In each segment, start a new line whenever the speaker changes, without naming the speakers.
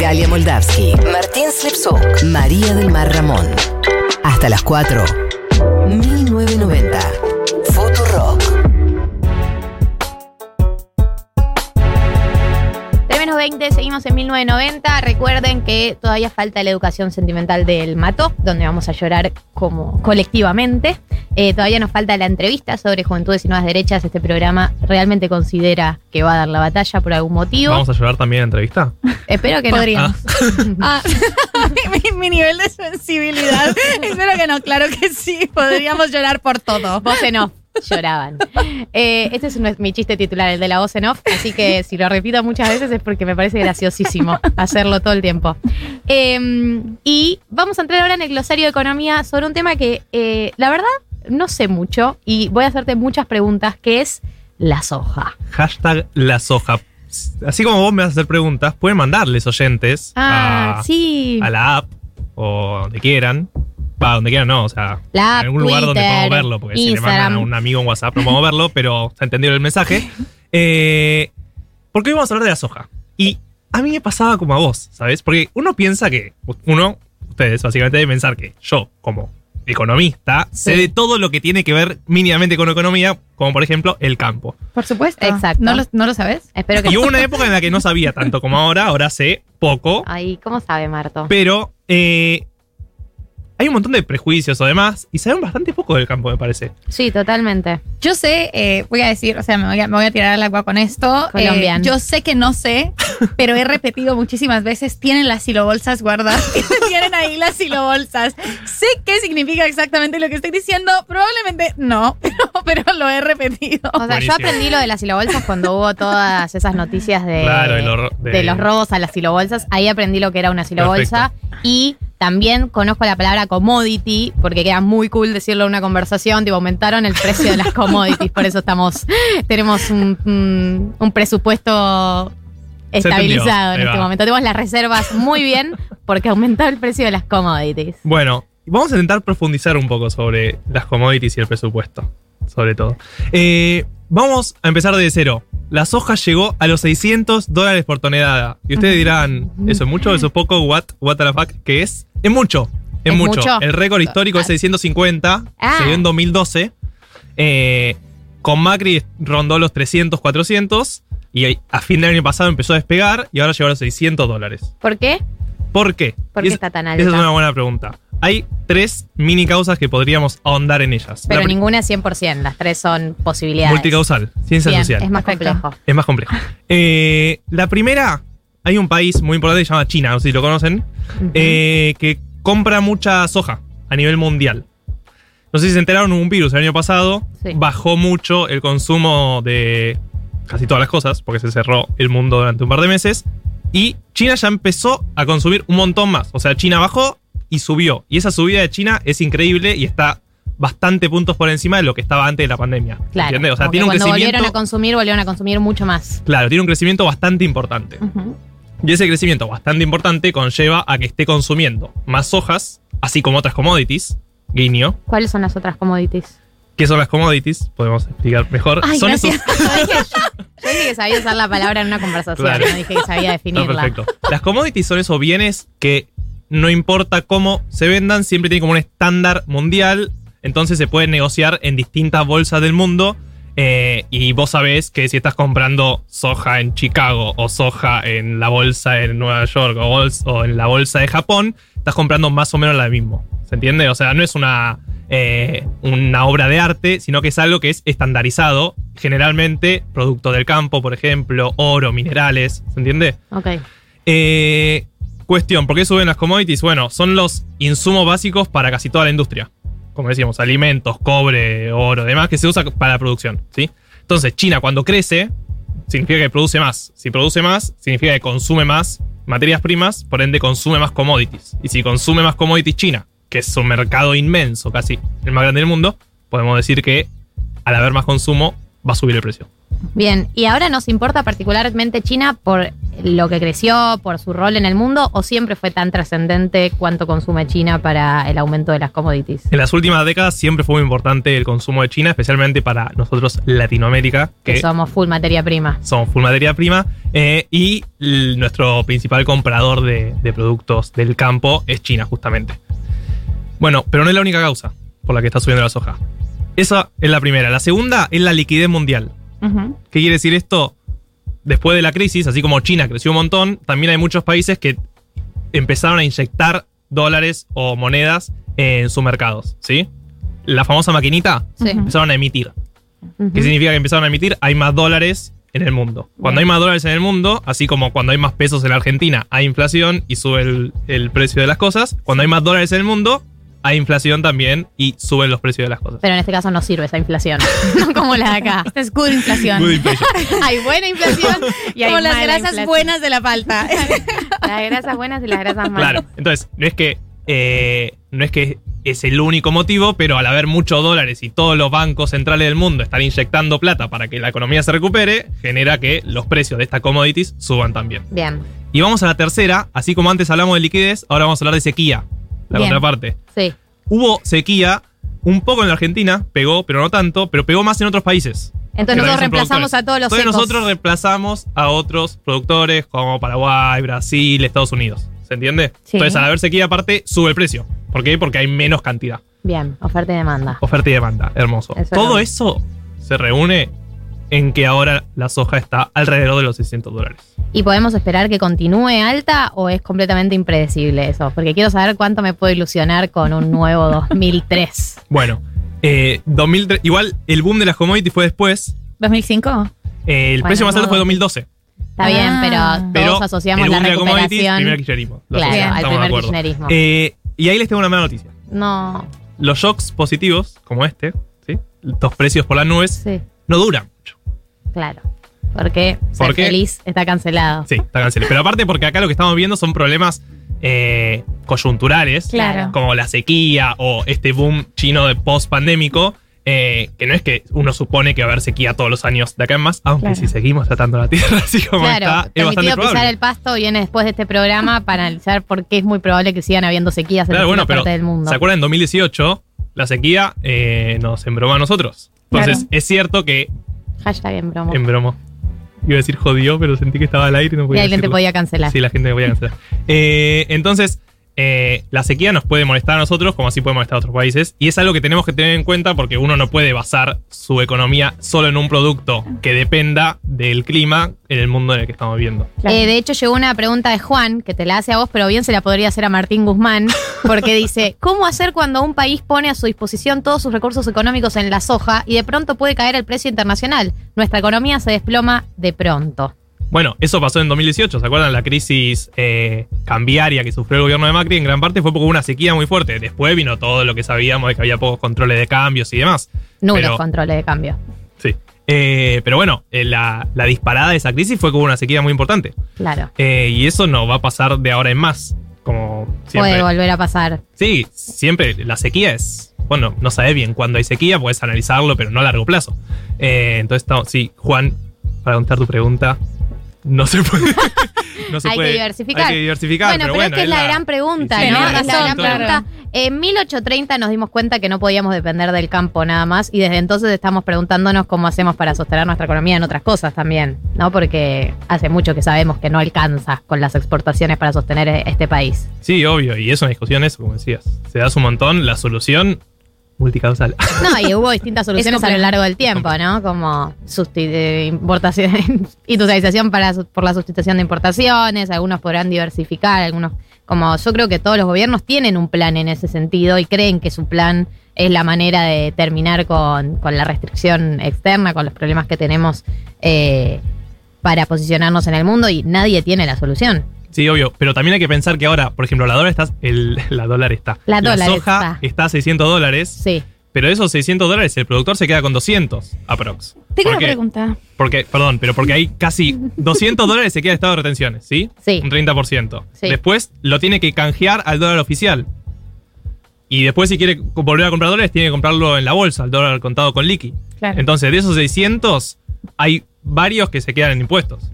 Galia Moldavsky,
Martín Slipsuk.
María del Mar Ramón. Hasta las 4. 1990.
2020, seguimos en 1990. Recuerden que todavía falta la educación sentimental del Mato, donde vamos a llorar como colectivamente. Eh, todavía nos falta la entrevista sobre Juventudes y Nuevas Derechas. Este programa realmente considera que va a dar la batalla por algún motivo.
¿Vamos a llorar también en entrevista?
Espero que no.
Ah. ah. mi, nivel de sensibilidad. Espero que no, claro que sí. Podríamos llorar por todo.
Vos en off. Lloraban. Eh, este es un- mi chiste titular, el de la voz en off. Así que si lo repito muchas veces es porque me parece graciosísimo hacerlo todo el tiempo. Eh, y vamos a entrar ahora en el glosario de economía sobre un tema que eh, la verdad no sé mucho y voy a hacerte muchas preguntas, que es la soja.
Hashtag la soja. Así como vos me vas a hacer preguntas, pueden mandarles oyentes
Ah,
a,
sí.
a la app o donde quieran. Va, donde quieran, no, o sea,
La
en algún lugar donde podamos verlo, porque si le
Instagram.
mandan a un amigo en WhatsApp no podemos verlo, pero se ha entendido el mensaje. Eh, porque hoy vamos a hablar de la soja. Y a mí me pasaba como a vos, ¿sabes? Porque uno piensa que, uno, ustedes básicamente deben pensar que yo, como economista, sé de todo lo que tiene que ver mínimamente con economía, como por ejemplo el campo.
Por supuesto.
Exacto.
¿No lo, no lo sabes?
Espero que
Y hubo una época en la que no sabía tanto como ahora, ahora sé poco,
Ay, ¿cómo sabe Marto?
pero eh, hay un montón de prejuicios o demás, y saben bastante poco del campo, me parece.
Sí, totalmente.
Yo sé, eh, voy a decir, o sea, me voy a, me voy a tirar al agua con esto.
Colombian.
Eh, yo sé que no sé, pero he repetido muchísimas veces, tienen las silobolsas guardadas. tienen ahí las silobolsas. Sé qué significa exactamente lo que estoy diciendo. Probablemente no, pero, pero lo he repetido.
O sea,
Buenísimo.
yo aprendí lo de las silobolsas cuando hubo todas esas noticias de,
Claro, de lo- de-
de los robos a las silobolsas. Ahí aprendí lo que era una silobolsa. Y también conozco la palabra commodity, porque queda muy cool decirlo en una conversación. Tipo, aumentaron el precio de las commodities. Por eso estamos, tenemos un, un- un presupuesto estabilizado en este momento. Tenemos las reservas muy bien porque aumentó el precio de las commodities.
Bueno, vamos a intentar profundizar un poco sobre las commodities y el presupuesto, sobre todo. Eh, vamos a empezar de cero. La soja llegó a los 600 dólares por tonelada. Y ustedes dirán, ¿eso es mucho? ¿Eso es poco? ¿What, what the fuck? ¿Qué es? Es mucho. Es,
¿Es
mucho.
mucho?
El récord histórico es 650.
Ah.
Se dio en 2012. Eh, con Macri rondó los 300, 400. Y a fin del año pasado empezó a despegar. Y ahora llegó a los 600 dólares.
¿Por qué?
¿Por qué?
¿Por qué
es-
está tan alta?
esa es una buena pregunta. Hay tres mini causas que podríamos ahondar en ellas.
Pero
La
ninguna es 100%, las tres son posibilidades.
Multicausal, ciencia
Bien,
social.
es más complejo.
Es más complejo. Eh, la primera, hay un país muy importante que se llama China, no sé si lo conocen, eh, que compra mucha soja a nivel mundial. No sé si se enteraron, hubo un virus el año pasado,
Sí.
bajó mucho el consumo de casi todas las cosas, porque se cerró el mundo durante un par de meses, y China ya empezó a consumir un montón más. O sea, China bajó y subió. Y esa subida de China es increíble y está bastante puntos por encima de lo que estaba antes de la pandemia.
Claro.
¿Entiendes? O sea, tiene un
cuando
crecimiento.
volvieron a consumir, volvieron a consumir mucho más.
Claro, tiene un crecimiento bastante importante. Y ese crecimiento bastante importante conlleva a que esté consumiendo más sojas, así como otras commodities. Guiño.
¿Cuáles son las otras commodities?
¿Qué son las commodities? Podemos explicar mejor.
Ay,
son
gracias.
esos-
Yo dije, que sabía usar la palabra en una conversación,
Claro.
no dije que sabía definirla.
perfecto. Las commodities son esos bienes que no importa cómo se vendan, siempre tienen como un estándar mundial. Entonces se pueden negociar en distintas bolsas del mundo. eh, y vos sabés que si estás comprando soja en Chicago o soja en la bolsa en Nueva York o, bols- o en la bolsa de Japón, estás comprando más o menos la mismo. ¿Se entiende? O sea, no es una, eh, una obra de arte, sino que es algo que es estandarizado. Generalmente, producto del campo, por ejemplo, oro, minerales. ¿Se entiende?
Ok.
Eh, cuestión, ¿por qué suben las commodities? Bueno, son los insumos básicos para casi toda la industria. Como decíamos, alimentos, cobre, oro, demás, que se usa para la producción, ¿sí? Entonces, China cuando crece, significa que produce más. Si produce más, significa que consume más materias primas, por ende consume más commodities. Y si consume más commodities China, que es un mercado inmenso, casi el más grande del mundo, podemos decir que al haber más consumo va a subir el precio.
Bien, ¿y ahora nos importa particularmente China por lo que creció, por su rol en el mundo, o siempre fue tan trascendente cuánto consume China para el aumento de las commodities?
En las últimas décadas siempre fue muy importante el consumo de China, especialmente para nosotros Latinoamérica,
Que
que
somos full materia prima.
somos full materia prima, eh, y nuestro principal comprador de, de productos del campo es China, justamente. Bueno, pero no es la única causa por la que está subiendo la soja. Esa es la primera. La segunda es la liquidez mundial. ¿Qué quiere decir esto? Después de la crisis, así como China creció un montón, también hay muchos países que empezaron a inyectar dólares o monedas en sus mercados, ¿sí? La famosa maquinita
Sí.
empezaron a emitir. ¿Qué significa que empezaron a emitir? Hay más dólares en el mundo. Cuando hay más dólares en el mundo, así como cuando hay más pesos en la Argentina, hay inflación y sube el, el precio de las cosas. Cuando hay más dólares en el mundo, hay inflación también y suben los precios de las cosas.
Pero en este caso no sirve esa inflación, no como la de acá.
Esta es good inflación.
Good inflation.
hay buena inflación y hay
Como las grasas
inflación.
buenas de la palta.
Las grasas buenas y las grasas malas.
Claro, entonces, no es que eh, no es que es el único motivo, pero al haber muchos dólares y todos los bancos centrales del mundo están inyectando plata para que la economía se recupere, genera que los precios de estas commodities suban también.
Bien,
Y vamos a la tercera, así como antes hablamos de liquidez, ahora vamos a hablar de sequía, la
Bien.
contraparte.
sí.
Hubo sequía un poco en la Argentina, pegó, pero no tanto, pero pegó más en otros países.
Entonces nosotros reemplazamos a todos los
Entonces
secos.
nosotros reemplazamos a otros productores como Paraguay, Brasil, Estados Unidos. ¿Se entiende?
Sí.
Entonces al haber sequía aparte sube el precio. ¿Por qué? Porque hay menos cantidad.
Bien, oferta y demanda.
Oferta y demanda. Hermoso.
Eso
Todo
no.
eso se reúne en que ahora la soja está alrededor de los 600 dólares.
¿Y podemos esperar que continúe alta o es completamente impredecible eso? Porque quiero saber cuánto me puedo ilusionar con un nuevo 2003.
Bueno, eh, 2003, igual el boom de las commodities fue después.
¿2005?
Eh, el
Bueno,
precio más alto fue 2012.
Está bien,
Ah.
pero
Pero
todos asociamos
el
la
boom de las commodities,
recuperación.
primer kirchnerismo.
Claro,
asociamos,
al
de
primer kirchnerismo.
Eh, y ahí les tengo una mala noticia.
No,
Los shocks positivos, como este, ¿sí? estos precios por las nubes,
sí,
no duran.
Claro. Porque ser
¿Por qué?
feliz está cancelado.
Sí, está cancelado. Pero aparte porque acá lo que estamos viendo son problemas eh, coyunturales,
Claro.
como la sequía o este boom chino de post-pandémico, eh, que no es que uno supone que va a haber sequía todos los años de acá en más, aunque
Claro.
si seguimos tratando la Tierra así como
Claro,
está, es bastante
permitido pisar
probable.
el pasto viene después de este programa para analizar por qué es muy probable que sigan habiendo sequías en
Claro, bueno, pero
partes del mundo.
¿se acuerdan? En 2018 la sequía eh, nos embromó a nosotros. Entonces, es cierto que
Hashtag en broma.
embromó. Iba a decir jodió, pero sentí que estaba al aire y no
Y
podía
alguien te
decirlo.
podía cancelar.
Sí, la gente me voy a cancelar. Eh, entonces, eh, la sequía nos puede molestar a nosotros, como así puede molestar a otros países. Y es algo que tenemos que tener en cuenta porque uno no puede basar su economía solo en un producto que dependa del clima en el mundo en el que estamos viviendo.
Eh, de hecho, llegó una pregunta de Juan, que te la hace a vos, pero bien se la podría hacer a Martín Guzmán, porque dice, ¿cómo hacer cuando un país pone a su disposición todos sus recursos económicos en la soja y de pronto puede caer el precio internacional? Nuestra economía se desploma de pronto.
Bueno, eso pasó en 2018, ¿se acuerdan? La crisis eh, cambiaria que sufrió el gobierno de Macri en gran parte fue hubo una sequía muy fuerte. Después vino todo lo que sabíamos de que había pocos controles de cambios y demás.
Nulos
Pero-
controles de cambio.
Sí. Eh, pero bueno, eh, la, la disparada de esa crisis fue hubo una sequía muy importante.
Claro.
Y eso no va a pasar de ahora en más. Como siempre.
Puede volver a pasar.
Sí, siempre la sequía es. Bueno, no sabes bien cuándo hay sequía, puedes analizarlo, pero no a largo plazo. Eh, entonces, sí, Juan, para contestar tu pregunta, no se puede. no se
Hay que
puede-
diversificar.
Hay que diversificar.
Bueno, pero, es que es la, gran pregunta,
Sí,
¿no? la
razón,
gran pregunta. En 1830 nos dimos cuenta que no podíamos depender del campo nada más y desde entonces estamos preguntándonos cómo hacemos para sostener nuestra economía en otras cosas también, ¿no? Porque hace mucho que sabemos que no alcanza con las exportaciones para sostener este país.
Sí, obvio, y es una discusión eso, como decías. Se das un montón, la solución multicausal.
No, y hubo distintas soluciones a lo largo del tiempo, ¿no? Como importación, industrialización para, su- por la sustitución de importaciones, algunos podrán diversificar, algunos, como yo creo que todos los gobiernos tienen un plan en ese sentido y creen que su plan es la manera de terminar con, con la restricción externa, con los problemas que tenemos eh, para posicionarnos en el mundo y nadie tiene la solución.
Sí, obvio, pero también hay que pensar que ahora, por ejemplo, la dólar está, el, la dólar está.
La dólar
soja está. a 600 dólares,
Sí.
pero de esos 600 dólares el productor se queda con 200 aprox.
Tengo una
Porque-
pregunta.
Porque, perdón, pero porque hay casi 200 dólares se queda de estado de retenciones, ¿sí?
Sí.
Un 30%.
Sí.
Después lo tiene que canjear al dólar oficial. Y después, si quiere volver a comprar dólares, tiene que comprarlo en la bolsa, al dólar contado con liqui.
Claro.
Entonces, de esos 600, hay varios que se quedan en impuestos.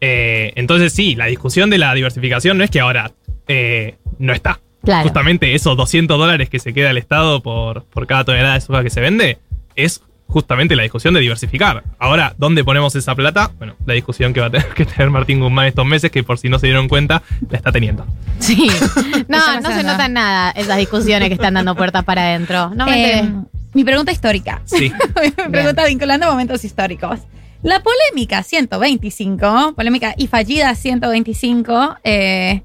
Eh, entonces sí, la discusión de la diversificación no es que ahora eh, no está.
Claro.
Justamente esos 200 dólares que se queda el Estado por, por cada tonelada de soja que se vende es justamente la discusión de diversificar. Ahora, ¿dónde ponemos esa plata? Bueno, la discusión que va a tener que tener Martín Guzmán estos meses, que por si no se dieron cuenta, la está teniendo.
Sí. No,
no
no
se
se
nota.
notan nada esas discusiones que están dando puertas para adentro. No me
Eh,
enteré.
mi pregunta histórica.
Sí.
mi pregunta vinculando momentos históricos. La polémica 125, polémica y fallida 125, eh,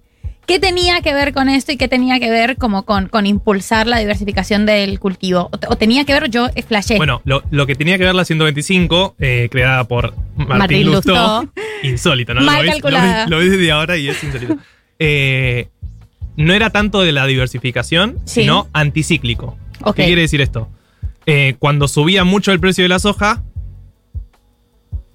¿qué tenía que ver con esto y qué tenía que ver como con, con impulsar la diversificación del cultivo? O, te- o tenía que ver, yo flashé.
Bueno, lo, lo que tenía que ver la 125, eh, creada por Martín,
Martín
Lustó,
Lustó.
insólito, ¿no?
Mal
lo, ves, lo,
calculada.
ves- lo ves desde ahora y es insólito. Eh, no era tanto de la diversificación,
Sí.
sino anticíclico. ¿Qué quiere decir esto? Eh, cuando subía mucho el precio de la soja,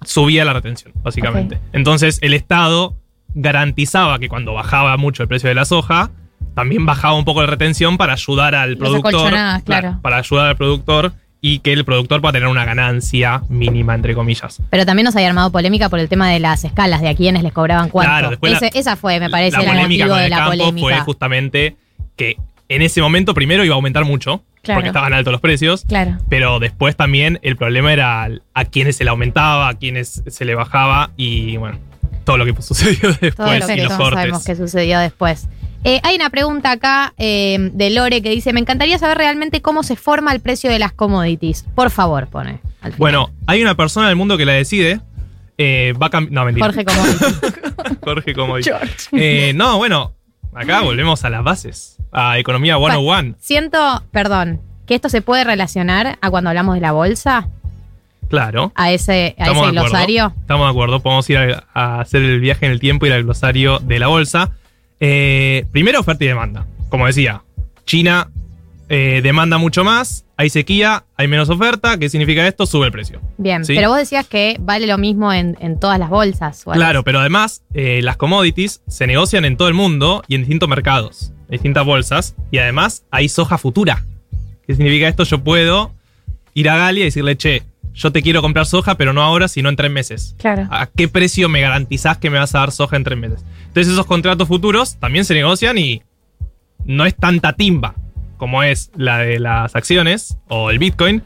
subía la retención, básicamente. Entonces el Estado garantizaba que cuando bajaba mucho el precio de la soja, también bajaba un poco la retención para ayudar al
Los
productor.
claro.
Para ayudar al productor y que el productor pueda tener una ganancia mínima, entre comillas.
Pero también nos había armado polémica por el tema de las escalas, de a quiénes les cobraban cuánto.
Claro, la-
esa fue, me parece,
la
el
polémica
motivo
con
de
el
la
campo
polémica.
fue justamente que en ese momento primero iba a aumentar mucho,
Claro.
porque estaban altos los precios.
Claro.
Pero después también el problema era a quienes se le aumentaba, a quienes se le bajaba y bueno, todo lo que sucedió
Todo
después
lo que
y los
todos sabemos que sucedió después. Eh, hay una pregunta acá eh, de Lore que dice: Me encantaría saber realmente cómo se forma el precio de las commodities. Por favor, pone. al final.
Bueno, hay una persona del mundo que la decide. eh, va a No, mentira.
Jorge Commodity.
Jorge, como dice.
George.
Eh, no, bueno, acá volvemos a las bases. A Economía 101.
Siento, perdón, que esto se puede relacionar a cuando hablamos de la bolsa,
Claro.
a ese, a ese glosario.
Estamos de acuerdo. Podemos ir a, a hacer el viaje en el tiempo y ir al glosario de la bolsa. Eh, primero, oferta y demanda. Como decía, China eh, demanda mucho más, hay sequía, hay menos oferta. ¿Qué significa esto? Sube el precio.
Bien,
Sí.
pero vos decías que vale lo mismo en, en todas las bolsas. o
Claro, pero además eh, las commodities se negocian en todo el mundo y en distintos mercados, distintas bolsas. Y además hay soja futura. ¿Qué significa esto? Yo puedo ir a Galia y decirle, che, yo te quiero comprar soja, pero no ahora, sino en tres meses.
Claro.
¿A qué precio me garantizás que me vas a dar soja en tres meses? Entonces esos contratos futuros también se negocian y no es tanta timba como es la de las acciones o el Bitcoin,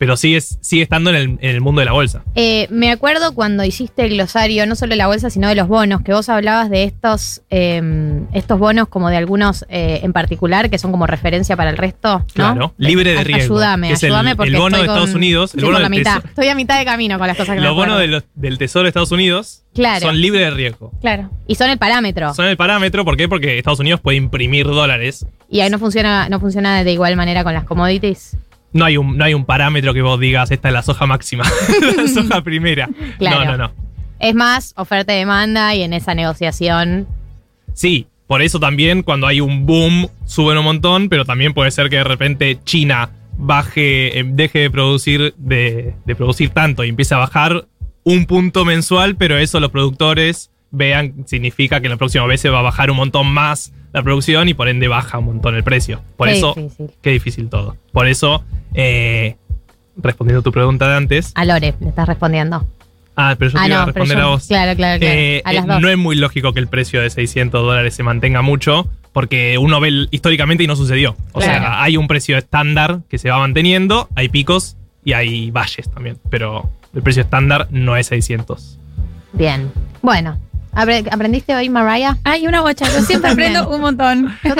pero sigue, sigue estando en el, en el mundo de la bolsa.
Eh, me acuerdo cuando hiciste el glosario, no solo de la bolsa, sino de los bonos, que vos hablabas de estos, eh, estos bonos como de algunos eh, en particular, que son como referencia para el resto. ¿no?
Claro, libre de riesgo,
Ayúdame,
el-
ayúdame
el
porque
bono
estoy
de
con-
Estados Unidos, el bono
la mitad. Estoy a mitad de camino con las cosas que me
Los bonos
acuerdo.
de los- del Tesoro de Estados Unidos
Claro.
son libres de riesgo.
Claro.
Y son el parámetro.
Son el parámetro, ¿por qué? Porque Estados Unidos puede imprimir dólares.
Y ahí no funciona, no funciona de igual manera con las commodities.
No hay, un, no hay un parámetro que vos digas, esta es la soja máxima, la soja primera.
Claro.
No, no, no.
Es más oferta y demanda y en esa negociación.
Sí, por eso también cuando hay un boom suben un montón, pero también puede ser que de repente China baje, eh, deje de producir, de, de producir tanto y empiece a bajar un punto mensual, pero eso los productores vean significa que en la próxima vez se va a bajar un montón más la producción y por ende baja un montón el precio. Por
Qué
eso,
difícil.
qué difícil todo. Por eso, eh, respondiendo a tu pregunta de antes,
A Lore, le estás respondiendo.
ah, pero yo
ah,
te iba a
no,
responder
yo-
a vos.
Claro, claro, claro.
Eh,
a las
eh,
dos.
no es muy lógico que el precio de 600 dólares se mantenga mucho, porque uno ve históricamente y no sucedió. O
Claro.
sea, hay un precio estándar que se va manteniendo, hay picos y hay valles también, pero el precio estándar no es 600.
Bien. Bueno, ¿aprendiste hoy, Mariah?
Ay, una bocha. Yo siempre aprendo un montón.